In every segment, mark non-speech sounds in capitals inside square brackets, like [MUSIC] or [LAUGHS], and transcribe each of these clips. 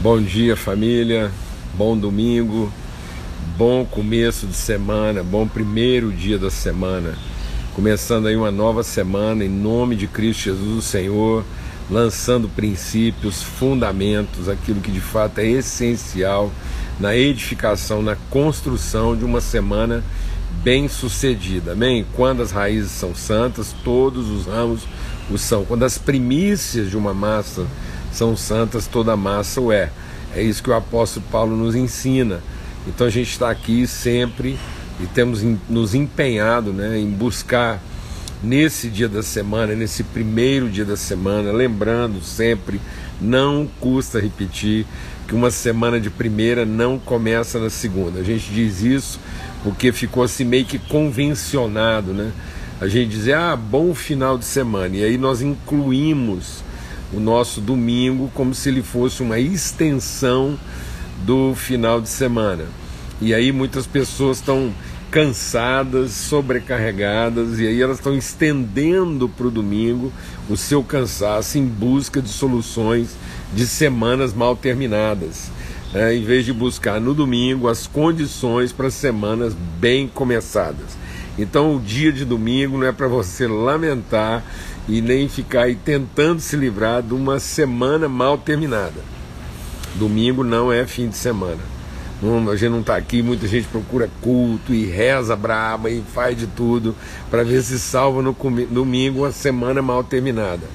Bom dia, família. Bom domingo. Bom começo de semana. Bom primeiro dia da semana. Começando aí uma nova semana em nome de Cristo Jesus, o Senhor, lançando princípios, fundamentos, aquilo que de fato é essencial na edificação, na construção de uma semana bem sucedida. Amém? Quando as raízes são santas, todos os ramos o são. Quando as primícias de uma massa são santas, toda massa o é. É isso que o apóstolo Paulo nos ensina. Então a gente está aqui sempre e temos nos empenhado né, em buscar nesse dia da semana, nesse primeiro dia da semana, lembrando sempre, não custa repetir que uma semana de primeira não começa na segunda. A gente diz isso porque ficou assim meio que convencionado, né? A gente dizer, ah, bom final de semana. E aí nós incluímos o nosso domingo como se ele fosse uma extensão do final de semana. E aí muitas pessoas estão cansadas, sobrecarregadas, e aí elas estão estendendo para o domingo o seu cansaço em busca de soluções de semanas mal terminadas. É, em vez de buscar no domingo as condições para semanas bem começadas. Então, o dia de domingo não é para você lamentar e nem ficar aí tentando se livrar de uma semana mal terminada. Domingo não é fim de semana. Não, a gente não está aqui, muita gente procura culto e reza braba e faz de tudo para ver se salva no domingo uma semana mal terminada.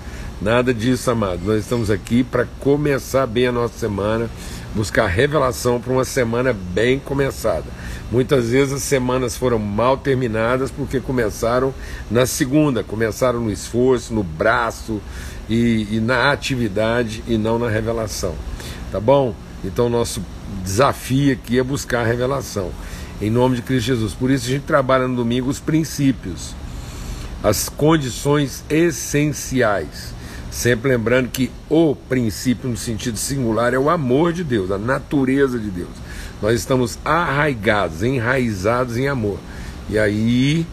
Nada disso, amado. Nós estamos aqui para começar bem a nossa semana, buscar revelação para uma semana bem começada. Muitas vezes as semanas foram mal terminadas porque começaram na segunda, começaram no esforço, no braço e, e na atividade e não na revelação. Tá bom? Então nosso desafio aqui é buscar a revelação. Em nome de Cristo Jesus. Por isso a gente trabalha no domingo os princípios, as condições essenciais. Sempre lembrando que o princípio, no sentido singular, é o amor de Deus, a natureza de Deus. Nós estamos arraigados, enraizados em amor. E aí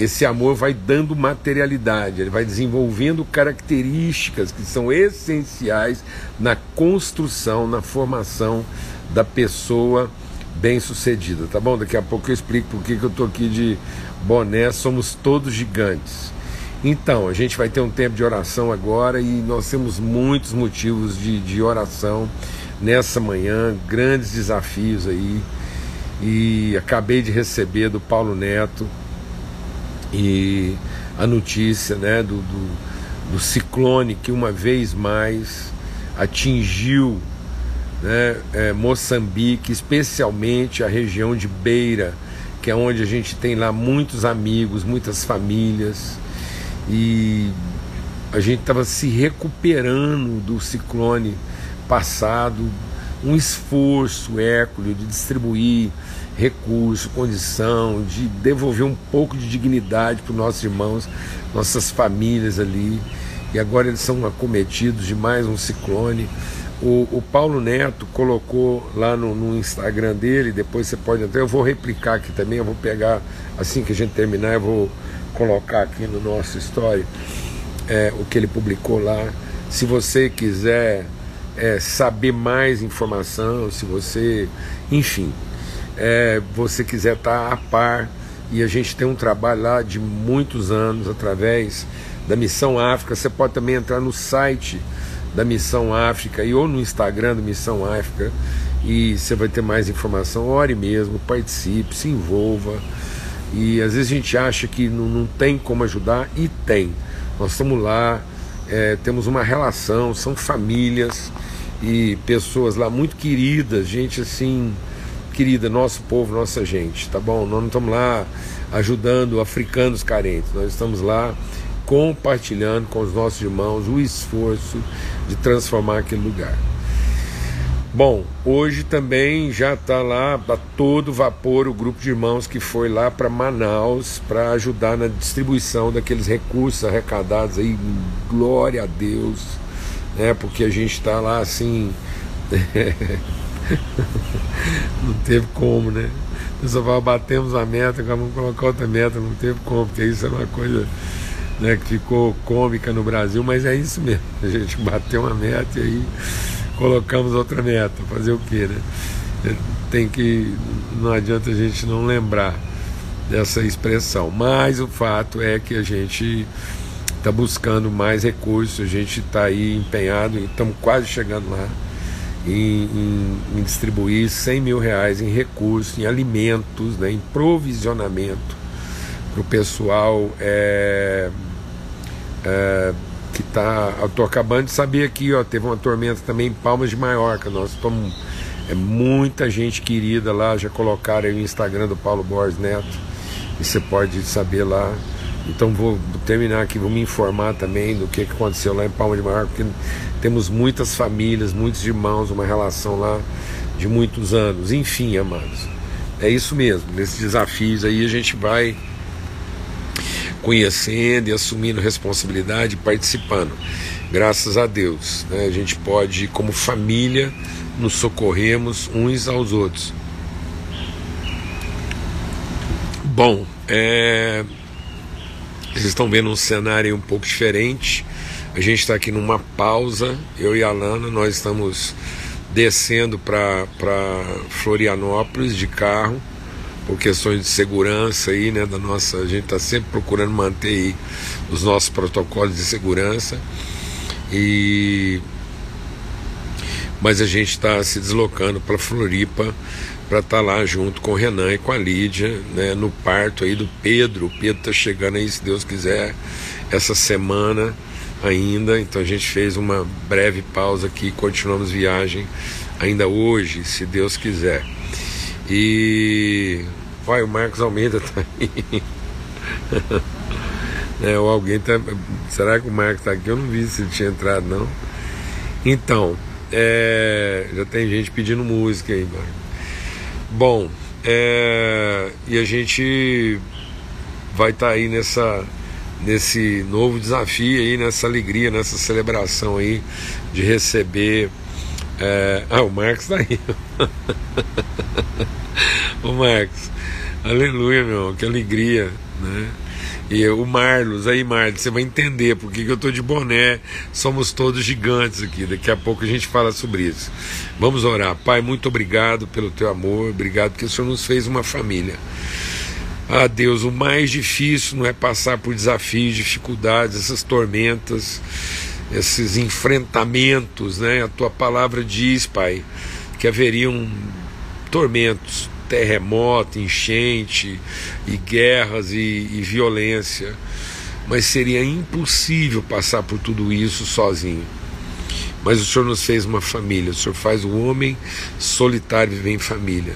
esse amor vai dando materialidade, ele vai desenvolvendo características que são essenciais na construção, na formação da pessoa bem-sucedida, tá bom? Daqui a pouco eu explico por que eu estou aqui de boné, somos todos gigantes. Então, a gente vai ter um tempo de oração agora e nós temos muitos motivos de, de oração nessa manhã, grandes desafios aí. E acabei de receber do Paulo Neto e a notícia né, do, do, do ciclone que uma vez mais atingiu né, é, Moçambique, especialmente a região de Beira, que é onde a gente tem lá muitos amigos, muitas famílias, e a gente estava se recuperando do ciclone passado um esforço hércules de distribuir recurso, condição, de devolver um pouco de dignidade para os nossos irmãos, nossas famílias ali. E agora eles são acometidos de mais um ciclone. O, o Paulo Neto colocou lá no, no, Instagram dele, depois você pode até, eu vou replicar aqui também, eu vou pegar, assim que a gente terminar, eu vou colocar aqui no nosso story é, o que ele publicou lá. Se você quiser é, saber mais informação, se você, enfim, é, você quiser estar a par, e a gente tem um trabalho lá de muitos anos através da Missão África. Você pode também entrar no site da Missão África e ou no Instagram da Missão África e você vai ter mais informação. Ore mesmo, participe, se envolva. E às vezes a gente acha que não, não tem como ajudar e tem. Nós estamos lá, é, temos uma relação, são famílias e pessoas lá muito queridas, gente assim, querida, nosso povo, nossa gente, tá bom? Nós não estamos lá ajudando africanos carentes, nós estamos lá compartilhando com os nossos irmãos o esforço de transformar aquele lugar. Bom, hoje também já está lá a todo vapor o grupo de irmãos que foi lá para Manaus para ajudar na distribuição daqueles recursos arrecadados aí. Glória a Deus né? Porque a gente está lá assim. [LAUGHS] não teve como, né? A pessoa fala, batemos a meta, vamos colocar outra meta, não teve como, porque isso é uma coisa né, que ficou cômica no Brasil, mas é isso mesmo. A gente [LAUGHS] bateu uma meta e aí colocamos outra meta. Fazer o quê, né? Tem que. Não adianta a gente não lembrar dessa expressão. Mas o fato é que a gente está buscando mais recursos, a gente está aí empenhado, estamos quase chegando lá em, em, em, distribuir 100 mil reais em recursos, em alimentos, né, em provisionamento para o pessoal é, é, que está. Acabando de saber aqui, ó, teve uma tormenta também em Palmas de Maiorca. Nós estamos. É muita gente querida lá, já colocaram o Instagram do Paulo Borges Neto. E você pode saber lá então vou terminar aqui, vou me informar também do que aconteceu lá em Palma de Maiorca, porque temos muitas famílias, muitos irmãos, uma relação lá de muitos anos. Enfim, amados, é isso mesmo. Nesses desafios aí a gente vai conhecendo e assumindo responsabilidade, participando. Graças a Deus, né? a gente pode, como família, nos socorremos uns aos outros. Bom, é, vocês estão vendo um cenário um pouco diferente. A gente está aqui numa pausa, eu e a Lana, nós estamos descendo para Florianópolis de carro, por questões de segurança aí, né, da nossa, a gente está sempre procurando manter aí os nossos protocolos de segurança. E mas a gente está se deslocando para Floripa para estar tá lá junto com o Renan e com a Lídia, né, no parto aí do Pedro. O Pedro está chegando aí, se Deus quiser, essa semana ainda. Então a gente fez uma breve pausa aqui, continuamos viagem ainda hoje, se Deus quiser. E vai, o Marcos Almeida está aí. [LAUGHS] é, ou alguém tá. Será que o Marcos está aqui? Eu não vi se ele tinha entrado, não. Então, é, já tem gente pedindo música aí, Marcos. Bom, é, e a gente vai estar tá aí nessa nesse novo desafio aí, nessa alegria, nessa celebração aí de receber. É, [LAUGHS] ah, o Marcos está aí. [LAUGHS] o Marcos, aleluia, meu, que alegria, né? E o Marlos, aí Marlos, você vai entender porque que eu estou de boné. Somos todos gigantes aqui. Daqui a pouco a gente fala sobre isso. Vamos orar. Pai, muito obrigado pelo teu amor. Obrigado porque o Senhor nos fez uma família. Ah, Deus, o mais difícil não é passar por desafios, dificuldades, essas tormentas, esses enfrentamentos, né? A tua palavra diz, Pai, que haveriam tormentos, terremoto, enchente e guerras e, e violência, mas seria impossível passar por tudo isso sozinho. Mas o Senhor nos fez uma família, o Senhor faz o homem solitário viver em família.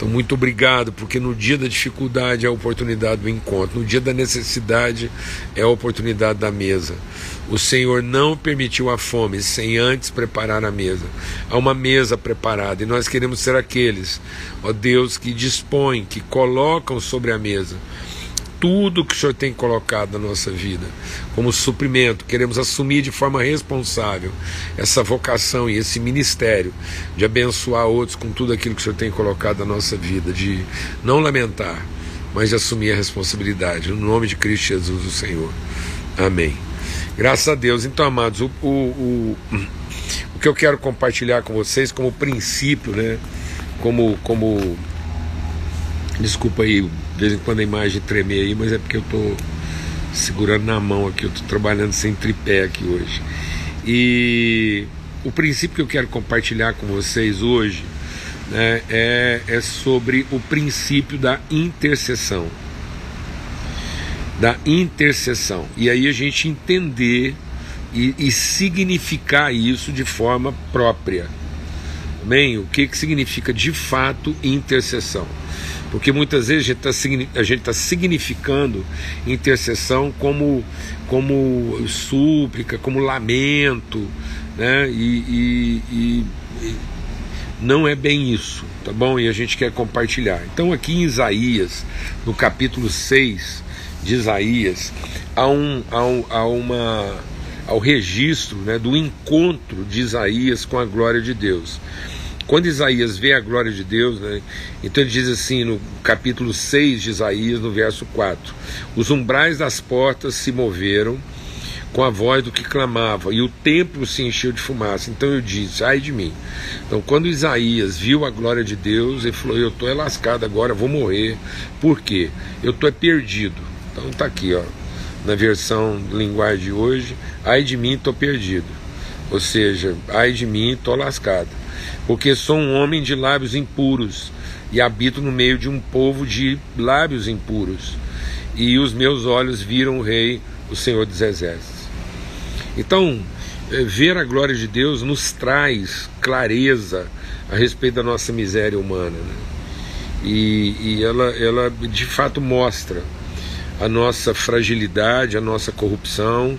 Então, muito obrigado, porque no dia da dificuldade é a oportunidade do encontro, no dia da necessidade é a oportunidade da mesa. O Senhor não permitiu a fome sem antes preparar a mesa. Há uma mesa preparada e nós queremos ser aqueles, ó Deus, que dispõem, que colocam sobre a mesa tudo que o Senhor tem colocado na nossa vida como suprimento. Queremos assumir de forma responsável essa vocação e esse ministério de abençoar outros com tudo aquilo que o Senhor tem colocado na nossa vida, de não lamentar, mas de assumir a responsabilidade. No nome de Cristo Jesus, o Senhor. Amém. Graças a Deus. Então, amados, o, o, o, o que eu quero compartilhar com vocês como princípio, né? Como, como Desculpa aí, de vez em quando a imagem tremer aí, mas é porque eu estou segurando na mão aqui, eu estou trabalhando sem tripé aqui hoje. E o princípio que eu quero compartilhar com vocês hoje né, é, é sobre o princípio da intercessão. Da intercessão. E aí a gente entender e, e significar isso de forma própria. Amém? O que, que significa de fato intercessão? Porque muitas vezes a gente está tá significando intercessão como, como súplica, como lamento, né? E, e, e, não é bem isso, tá bom? E a gente quer compartilhar. Então, aqui em Isaías, no capítulo 6 de Isaías, há, um, há, um, há uma ao registro né, do encontro de Isaías com a glória de Deus. Quando Isaías vê a glória de Deus, né, então ele diz assim no capítulo 6 de Isaías, no verso 4: Os umbrais das portas se moveram, com a voz do que clamava, e o templo se encheu de fumaça. Então eu disse: ai de mim. Então, quando Isaías viu a glória de Deus, ele falou: eu estou é lascado agora, vou morrer. Por quê? Eu estou é perdido. Então está aqui, ó, na versão linguagem de hoje: ai de mim, estou perdido. Ou seja, ai de mim, estou lascado. Porque sou um homem de lábios impuros e habito no meio de um povo de lábios impuros. E os meus olhos viram o Rei, o Senhor dos Exércitos. Então, é, ver a glória de Deus nos traz clareza a respeito da nossa miséria humana. Né? E, e ela, ela de fato mostra a nossa fragilidade, a nossa corrupção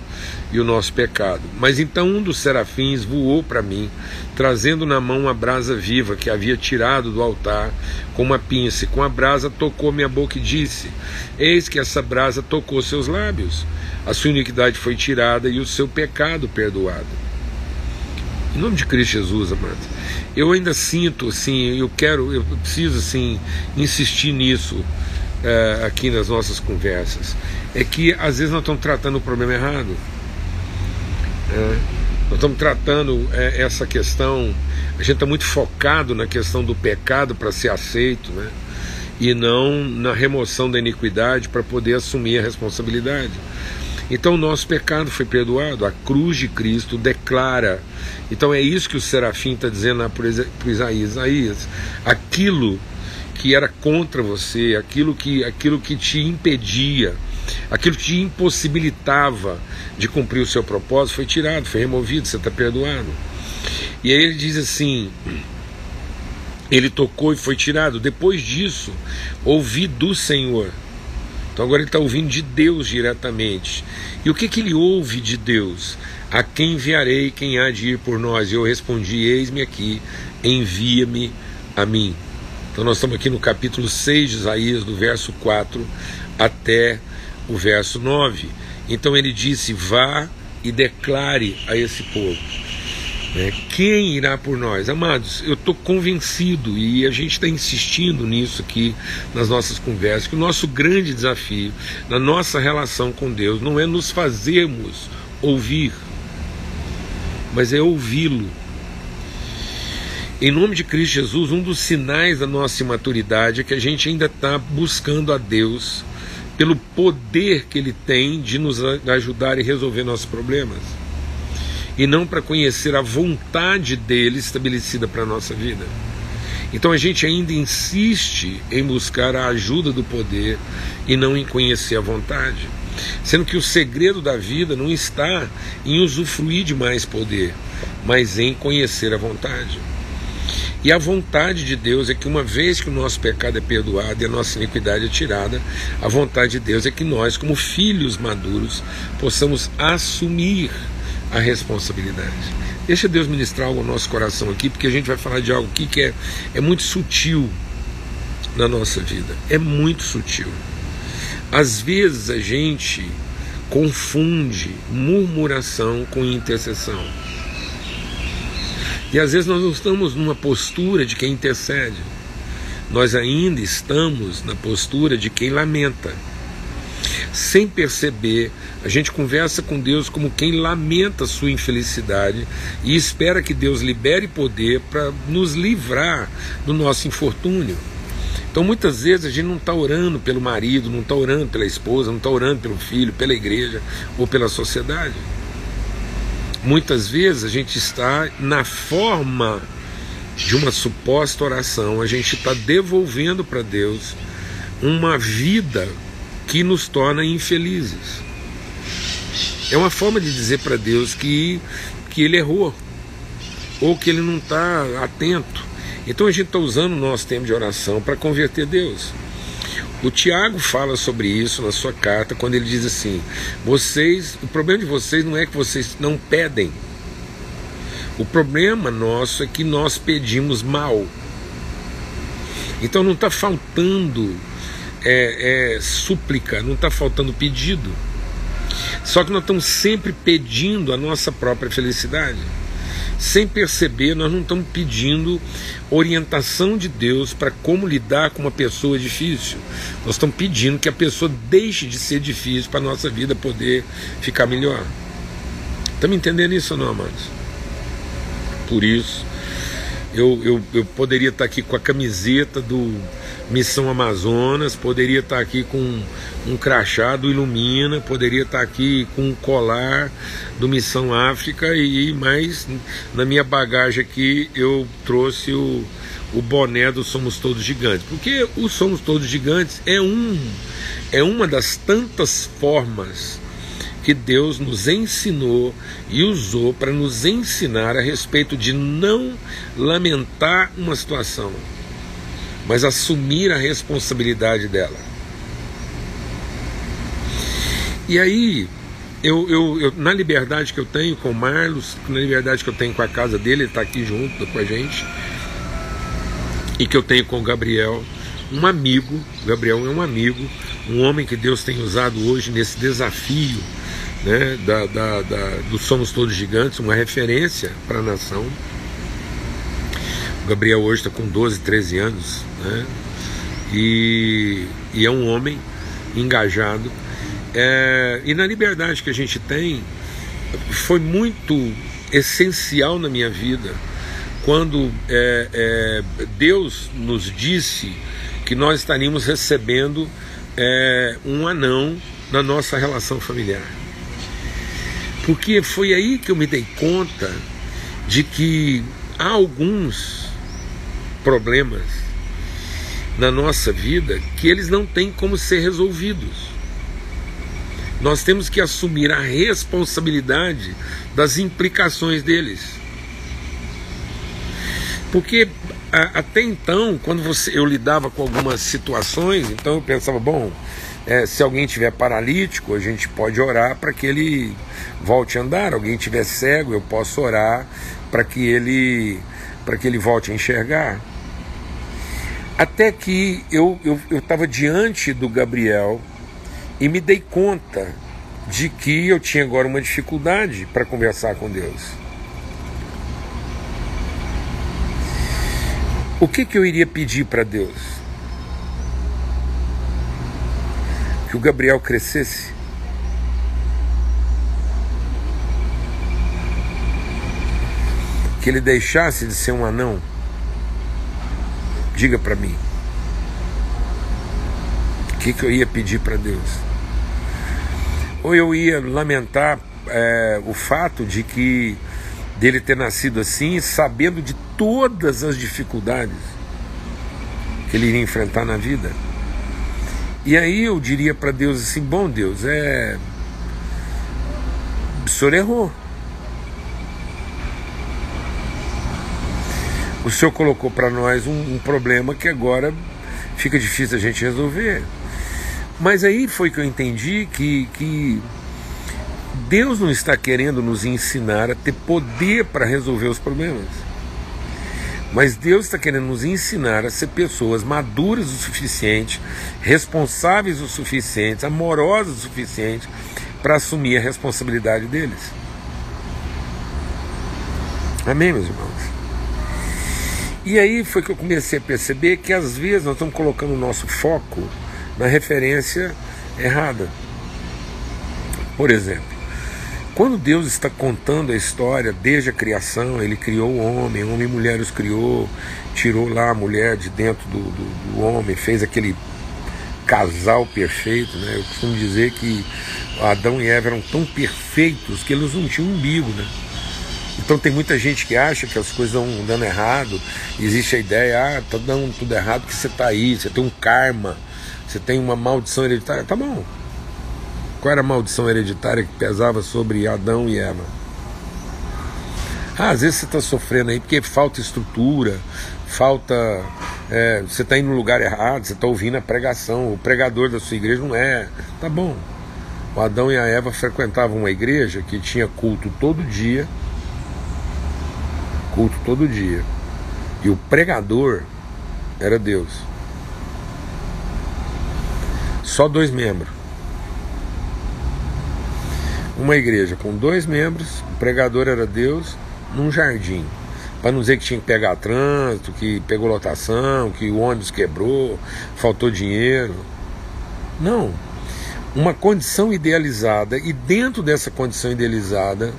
e o nosso pecado. Mas então um dos serafins voou para mim, trazendo na mão uma brasa viva que havia tirado do altar com uma pinça, e com a brasa tocou minha boca e disse: Eis que essa brasa tocou seus lábios. A sua iniquidade foi tirada e o seu pecado perdoado. Em nome de Cristo Jesus, amados. Eu ainda sinto, assim, eu quero, eu preciso, assim, insistir nisso é, aqui nas nossas conversas. É que às vezes nós estamos tratando o problema errado. É, nós estamos tratando é, essa questão, a gente está muito focado na questão do pecado para ser aceito, né? e não na remoção da iniquidade para poder assumir a responsabilidade. Então o nosso pecado foi perdoado, a cruz de Cristo declara. Então é isso que o serafim está dizendo para Isaías: Isaías, aquilo que era contra você, aquilo que, aquilo que te impedia, aquilo que te impossibilitava de cumprir o seu propósito foi tirado, foi removido, você está perdoado. E aí ele diz assim: ele tocou e foi tirado. Depois disso, ouvi do Senhor. Então agora ele está ouvindo de Deus diretamente. E o que, que ele ouve de Deus? A quem enviarei, quem há de ir por nós? E eu respondi: Eis-me aqui, envia-me a mim. Então nós estamos aqui no capítulo 6 de Isaías, do verso 4 até o verso 9. Então ele disse: Vá e declare a esse povo. Né? Quem irá por nós? Amados, eu estou convencido e a gente está insistindo nisso aqui nas nossas conversas, que o nosso grande desafio na nossa relação com Deus não é nos fazermos ouvir, mas é ouvi-lo em nome de Cristo Jesus, um dos sinais da nossa imaturidade é que a gente ainda está buscando a Deus pelo poder que Ele tem de nos ajudar e resolver nossos problemas, e não para conhecer a vontade dele estabelecida para a nossa vida. Então a gente ainda insiste em buscar a ajuda do poder e não em conhecer a vontade. Sendo que o segredo da vida não está em usufruir de mais poder, mas em conhecer a vontade. E a vontade de Deus é que, uma vez que o nosso pecado é perdoado e a nossa iniquidade é tirada, a vontade de Deus é que nós, como filhos maduros, possamos assumir a responsabilidade. Deixa Deus ministrar algo ao nosso coração aqui, porque a gente vai falar de algo aqui que é, é muito sutil na nossa vida. É muito sutil. Às vezes a gente confunde murmuração com intercessão. E às vezes nós não estamos numa postura de quem intercede, nós ainda estamos na postura de quem lamenta. Sem perceber, a gente conversa com Deus como quem lamenta a sua infelicidade e espera que Deus libere poder para nos livrar do nosso infortúnio. Então muitas vezes a gente não está orando pelo marido, não está orando pela esposa, não está orando pelo filho, pela igreja ou pela sociedade. Muitas vezes a gente está na forma de uma suposta oração, a gente está devolvendo para Deus uma vida que nos torna infelizes. É uma forma de dizer para Deus que, que ele errou, ou que ele não está atento. Então a gente está usando o nosso tempo de oração para converter Deus. O Tiago fala sobre isso na sua carta quando ele diz assim: vocês, o problema de vocês não é que vocês não pedem. O problema nosso é que nós pedimos mal. Então não está faltando é, é, súplica, não está faltando pedido. Só que nós estamos sempre pedindo a nossa própria felicidade sem perceber, nós não estamos pedindo orientação de Deus para como lidar com uma pessoa difícil. Nós estamos pedindo que a pessoa deixe de ser difícil para a nossa vida poder ficar melhor. Está me entendendo isso ou não, amados? Por isso, eu, eu, eu poderia estar aqui com a camiseta do Missão Amazonas, poderia estar aqui com um crachá do Ilumina, poderia estar aqui com um colar do Missão África e mais na minha bagagem aqui eu trouxe o, o boné do Somos Todos Gigantes, porque o Somos Todos Gigantes é um é uma das tantas formas que Deus nos ensinou e usou para nos ensinar a respeito de não lamentar uma situação, mas assumir a responsabilidade dela. E aí, eu, eu, eu, na liberdade que eu tenho com o Marlos, na liberdade que eu tenho com a casa dele, ele está aqui junto com a gente, e que eu tenho com o Gabriel, um amigo, Gabriel é um amigo, um homem que Deus tem usado hoje nesse desafio né, da, da, da, do Somos Todos Gigantes, uma referência para a nação. O Gabriel hoje está com 12, 13 anos, né, e, e, é um homem engajado. É, e na liberdade que a gente tem, foi muito essencial na minha vida quando é, é, Deus nos disse que nós estaríamos recebendo é, um anão na nossa relação familiar. Porque foi aí que eu me dei conta de que há alguns problemas na nossa vida que eles não têm como ser resolvidos. Nós temos que assumir a responsabilidade das implicações deles. Porque até então, quando você, eu lidava com algumas situações, então eu pensava, bom, é, se alguém tiver paralítico, a gente pode orar para que ele volte a andar. Alguém tiver cego, eu posso orar para que ele para que ele volte a enxergar. Até que eu estava eu, eu diante do Gabriel e me dei conta de que eu tinha agora uma dificuldade para conversar com Deus. O que, que eu iria pedir para Deus? que o Gabriel crescesse. Que ele deixasse de ser um anão. Diga para mim. O que, que eu ia pedir para Deus? Ou eu ia lamentar é, o fato de que dele ter nascido assim, sabendo de todas as dificuldades que ele iria enfrentar na vida. E aí eu diria para Deus assim: bom Deus, é. O senhor errou. O senhor colocou para nós um, um, problema que agora fica difícil a gente resolver. Mas aí foi que eu entendi que, que Deus não está querendo nos ensinar a ter poder para resolver os problemas. Mas Deus está querendo nos ensinar a ser pessoas maduras o suficiente, responsáveis o suficiente, amorosas o suficiente para assumir a responsabilidade deles. Amém, meus irmãos? E aí foi que eu comecei a perceber que às vezes nós estamos colocando o nosso foco na referência errada. Por exemplo, quando Deus está contando a história desde a criação, Ele criou o homem, homem e mulher os criou, tirou lá a mulher de dentro do, do, do homem, fez aquele casal perfeito. Né? Eu costumo dizer que Adão e Eva eram tão perfeitos que eles não tinham umbigo. Né? Então tem muita gente que acha que as coisas estão dando errado. Existe a ideia, ah, está dando tudo errado porque você está aí, você tem um karma, você tem uma maldição hereditária. Tá bom, qual era a maldição hereditária que pesava sobre Adão e Eva? Ah, às vezes você está sofrendo aí porque falta estrutura, falta. É, você está indo no lugar errado, você está ouvindo a pregação, o pregador da sua igreja não é. Tá bom. O Adão e a Eva frequentavam uma igreja que tinha culto todo dia. Culto todo dia. E o pregador era Deus. Só dois membros uma igreja com dois membros, o pregador era Deus, num jardim. Para não dizer que tinha que pegar trânsito, que pegou lotação, que o ônibus quebrou, faltou dinheiro. Não. Uma condição idealizada, e dentro dessa condição idealizada,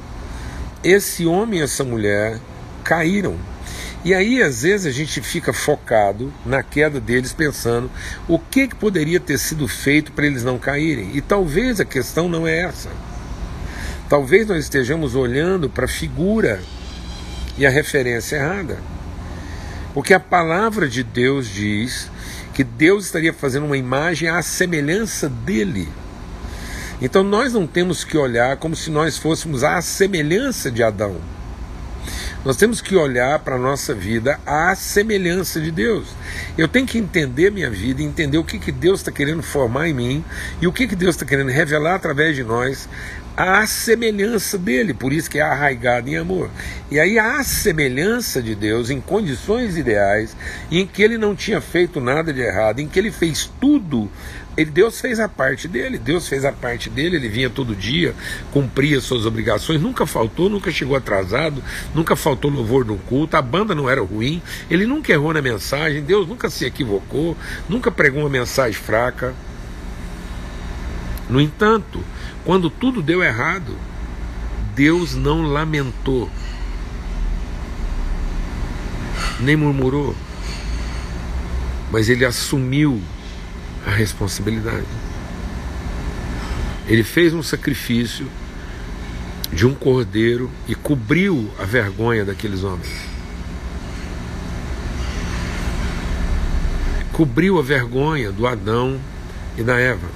esse homem e essa mulher caíram. E aí, às vezes, a gente fica focado na queda deles, pensando o que, que poderia ter sido feito para eles não caírem. E talvez a questão não é essa. Talvez nós estejamos olhando para a figura e a referência errada. Porque a palavra de Deus diz que Deus estaria fazendo uma imagem à semelhança dele. Então nós não temos que olhar como se nós fôssemos à semelhança de Adão. Nós temos que olhar para a nossa vida à semelhança de Deus. Eu tenho que entender minha vida, entender o que, que Deus está querendo formar em mim e o que, que Deus está querendo revelar através de nós à semelhança dele, por isso que é arraigado em amor. E aí a semelhança de Deus em condições ideais, em que ele não tinha feito nada de errado, em que ele fez tudo ele, Deus fez a parte dele, Deus fez a parte dele, ele vinha todo dia, cumpria suas obrigações, nunca faltou, nunca chegou atrasado, nunca faltou louvor no culto, a banda não era ruim, ele nunca errou na mensagem, Deus nunca se equivocou, nunca pregou uma mensagem fraca. No entanto, quando tudo deu errado, Deus não lamentou, nem murmurou, mas ele assumiu a responsabilidade. Ele fez um sacrifício de um cordeiro e cobriu a vergonha daqueles homens. Cobriu a vergonha do Adão e da Eva.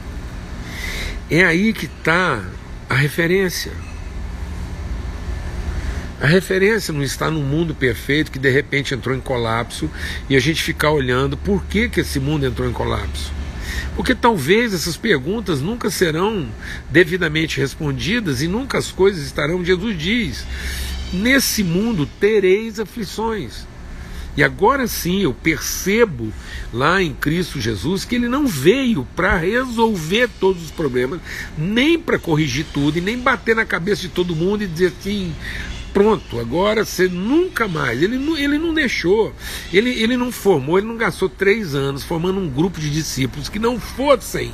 É aí que está a referência. A referência não está no mundo perfeito que de repente entrou em colapso e a gente ficar olhando por que, que esse mundo entrou em colapso. Porque talvez essas perguntas nunca serão devidamente respondidas e nunca as coisas estarão. Jesus diz: Nesse mundo tereis aflições. E agora sim eu percebo lá em Cristo Jesus que ele não veio para resolver todos os problemas, nem para corrigir tudo e nem bater na cabeça de todo mundo e dizer assim: pronto, agora você nunca mais. Ele não, ele não deixou, ele, ele não formou, ele não gastou três anos formando um grupo de discípulos que não fossem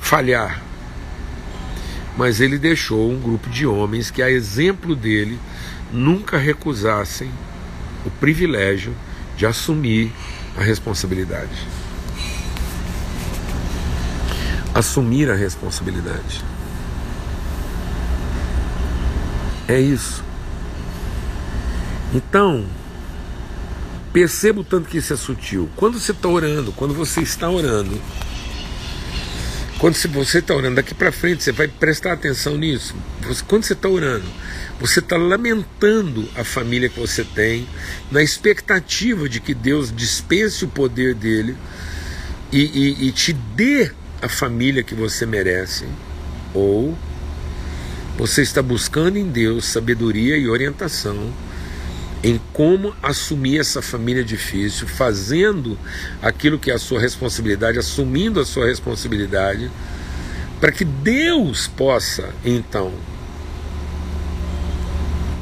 falhar. Mas ele deixou um grupo de homens que, a exemplo dele, nunca recusassem o privilégio de assumir a responsabilidade. Assumir a responsabilidade. É isso. Então, perceba o tanto que isso é sutil. Quando você está orando, quando você está orando, quando você está orando daqui para frente, você vai prestar atenção nisso. Quando você está orando, você está lamentando a família que você tem, na expectativa de que Deus dispense o poder dele e, e, e te dê a família que você merece. Ou você está buscando em Deus sabedoria e orientação em como assumir essa família difícil, fazendo aquilo que é a sua responsabilidade, assumindo a sua responsabilidade, para que Deus possa então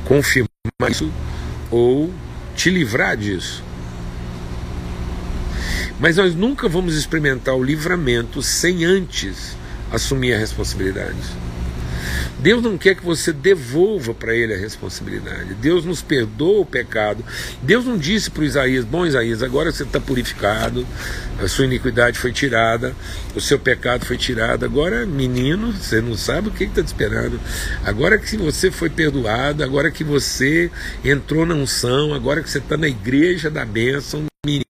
confirmar isso ou te livrar disso. Mas nós nunca vamos experimentar o livramento sem antes assumir a responsabilidade. Deus não quer que você devolva para Ele a responsabilidade. Deus nos perdoa o pecado. Deus não disse para Isaías: Bom, Isaías, agora você está purificado, a sua iniquidade foi tirada, o seu pecado foi tirado. Agora, menino, você não sabe o que está te esperando. Agora que você foi perdoado, agora que você entrou na unção, agora que você está na igreja da bênção, menino,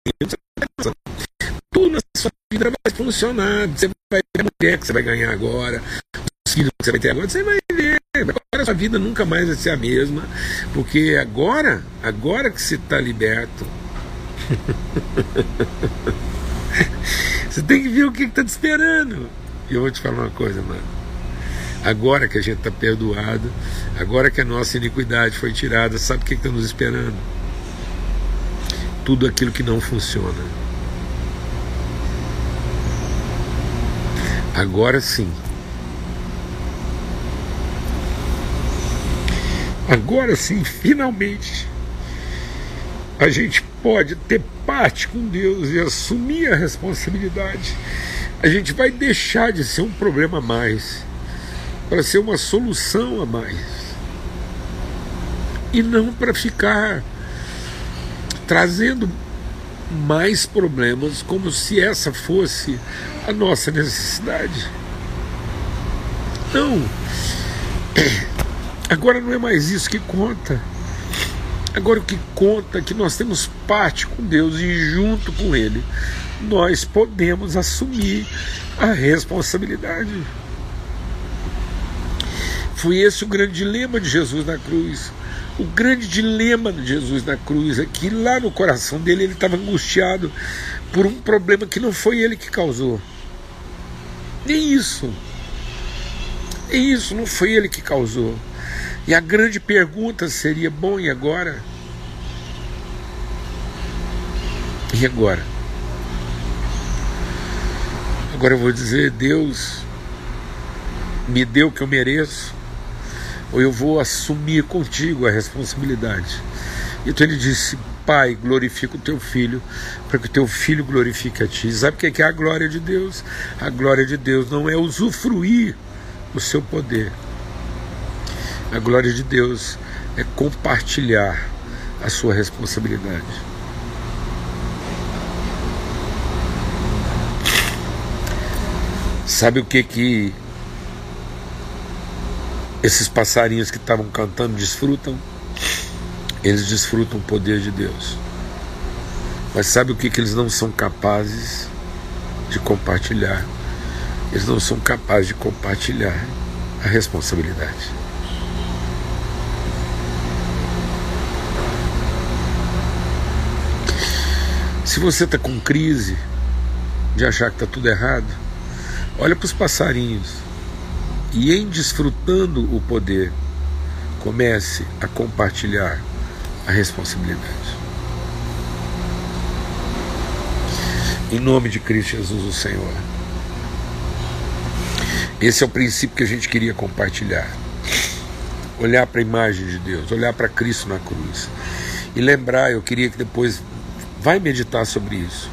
tudo na sua vida vai funcionar. Você vai ver a mulher que você vai ganhar agora, filhos que você vai ter agora, você vai ver. Agora a sua vida nunca mais vai ser a mesma, porque agora, agora que você está liberto, [LAUGHS] você tem que ver o que está te esperando. E eu vou te falar uma coisa, mano. Agora que a gente está perdoado, agora que a nossa iniquidade foi tirada, sabe o que está nos esperando? Tudo aquilo que não funciona. Agora sim, Agora sim, finalmente, a gente pode ter parte com Deus e assumir a responsabilidade. A gente vai deixar de ser um problema a mais para ser uma solução a mais. e não para ficar trazendo mais problemas como se essa fosse a nossa necessidade. Não. [CLEARS THROAT] Agora não é mais isso que conta. Agora o que conta é que nós temos parte com Deus e junto com Ele nós podemos assumir a responsabilidade. Foi esse o grande dilema de Jesus na cruz. O grande dilema de Jesus na cruz é que lá no coração dele ele estava angustiado por um problema que não foi ele que causou. Nem isso. Nem isso não foi ele que causou. E a grande pergunta seria: bom, e agora? E agora? Agora eu vou dizer: Deus me deu o que eu mereço ou eu vou assumir contigo a responsabilidade. Então ele disse: Pai, glorifica o teu filho, para que o teu filho glorifique a ti. Sabe o que é a glória de Deus? A glória de Deus não é usufruir o seu poder. A glória de Deus é compartilhar a sua responsabilidade. Sabe o que que esses passarinhos que estavam cantando desfrutam? Eles desfrutam o poder de Deus. Mas sabe o que, que eles não são capazes de compartilhar? Eles não são capazes de compartilhar a responsabilidade. Se você está com crise de achar que está tudo errado, olha para os passarinhos e em desfrutando o poder, comece a compartilhar a responsabilidade. Em nome de Cristo Jesus, o Senhor. Esse é o princípio que a gente queria compartilhar. Olhar para a imagem de Deus, olhar para Cristo na cruz. E lembrar, eu queria que depois vai meditar sobre isso.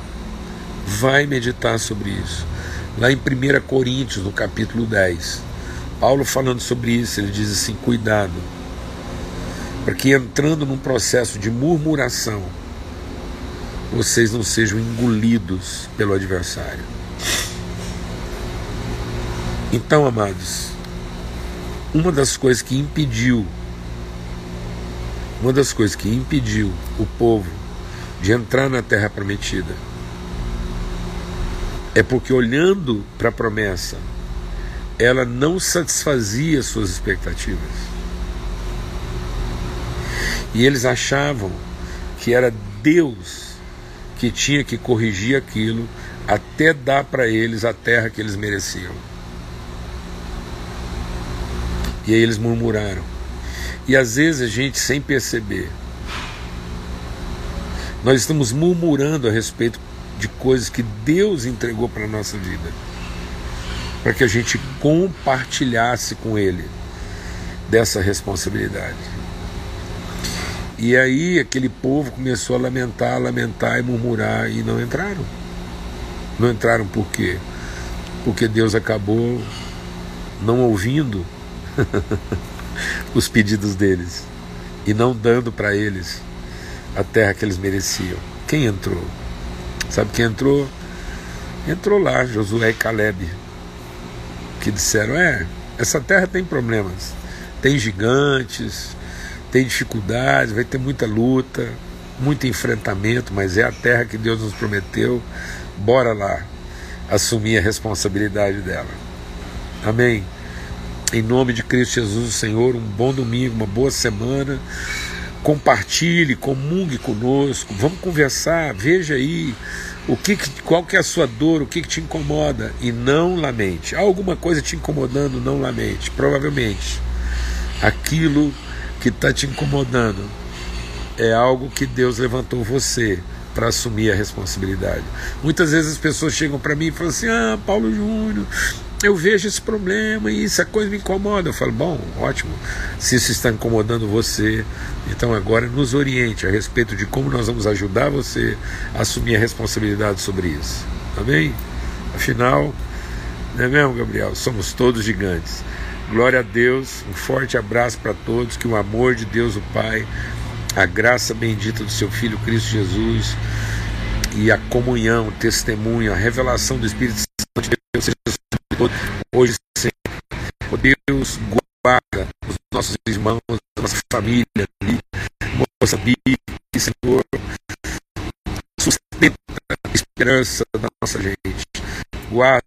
Vai meditar sobre isso. Lá em 1 Coríntios, no capítulo 10, Paulo falando sobre isso, ele diz assim: cuidado, porque entrando num processo de murmuração, vocês não sejam engolidos pelo adversário. Então, amados, uma das coisas que impediu, uma das coisas que impediu o povo de entrar na terra prometida é porque olhando para a promessa ela não satisfazia suas expectativas. E eles achavam que era Deus que tinha que corrigir aquilo até dar para eles a terra que eles mereciam. E aí eles murmuraram. E às vezes a gente, sem perceber, nós estamos murmurando a respeito de coisas que Deus entregou para a nossa vida para que a gente compartilhasse com ele dessa responsabilidade. E aí aquele povo começou a lamentar, lamentar e murmurar e não entraram. Não entraram por quê? Porque Deus acabou não ouvindo [LAUGHS] os pedidos deles e não dando para eles a terra que eles mereciam. Quem entrou? Sabe quem entrou? Entrou lá Josué e Caleb que disseram: é, essa terra tem problemas, tem gigantes, tem dificuldades, vai ter muita luta, muito enfrentamento, mas é a terra que Deus nos prometeu, bora lá assumir a responsabilidade dela. Amém. Em nome de Cristo Jesus, o Senhor, um bom domingo, uma boa semana. Compartilhe, comungue conosco, vamos conversar, veja aí o que, qual que é a sua dor, o que, que te incomoda e não lamente. Há alguma coisa te incomodando, não lamente. Provavelmente aquilo que está te incomodando é algo que Deus levantou você para assumir a responsabilidade. Muitas vezes as pessoas chegam para mim e falam assim: Ah, Paulo Júnior, eu vejo esse problema e essa coisa me incomoda. Eu falo: Bom, ótimo, se isso está incomodando você, então agora nos oriente a respeito de como nós vamos ajudar você a assumir a responsabilidade sobre isso. Amém? Afinal, não é mesmo, Gabriel? Somos todos gigantes. Glória a Deus, um forte abraço para todos, que o amor de Deus, o Pai, a graça bendita do seu Filho Cristo Jesus e a comunhão, o testemunho, a revelação do Espírito Santo de Deus seja hoje sempre. Oh Deus, guarda os nossos irmãos, a nossa família ali, Moçambique, Senhor, sustenta a esperança da nossa gente, guarda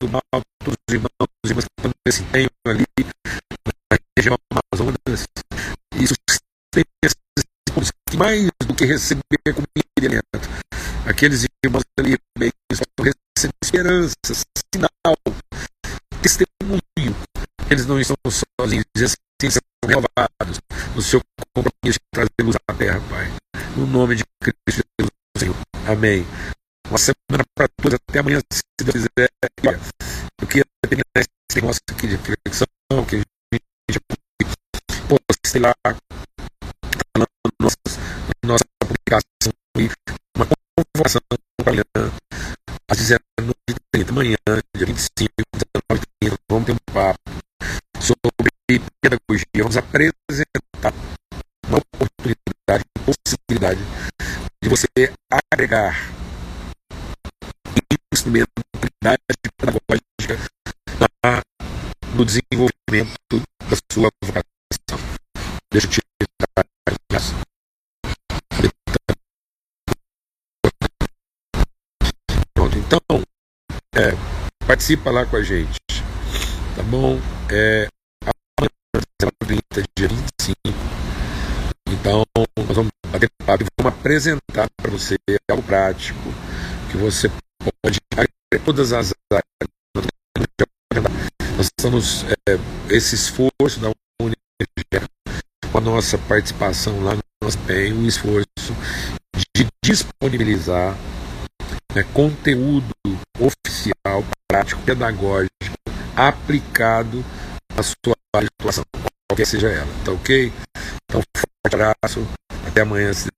do mal todos os irmãos e irmãs que estão nesse empenho ali na região Amazonas, e sustenta esses que mais do que receber comida e alimento, aqueles irmãos ali bem, estão recebendo esperança, sinal, testemunho, eles não estão sozinhos, e assim serão renovados no seu compromisso de trazê-los à terra, Pai. No nome de Cristo Jesus, Senhor. Amém. Uma semana para todos, até amanhã, se Deus quiser. Eu queria terminar esse negócio aqui de reflexão, que a gente pô, sei lá, falando nossa, nossa publicação uma convocação para amanhã, às 19h30, amanhã, dia 25, 19h30, vamos ter um papo sobre pedagogia. Vamos apresentar uma oportunidade, uma possibilidade de você agregar instrumento de pedagógica no desenvolvimento da sua vocação. Deixa eu te dar Pronto, então, é, participa lá com a gente, tá bom? É, amanhã, dia 25. Então, nós vamos bater papo e vamos apresentar para você algo prático que você pode todas as áreas. Nós estamos, é, esse esforço da Unicef, com a nossa participação lá nosso bem, um esforço de disponibilizar né, conteúdo oficial, prático, pedagógico, aplicado à sua atuação, qualquer seja ela. Tá ok? Então, forte abraço, até amanhã, se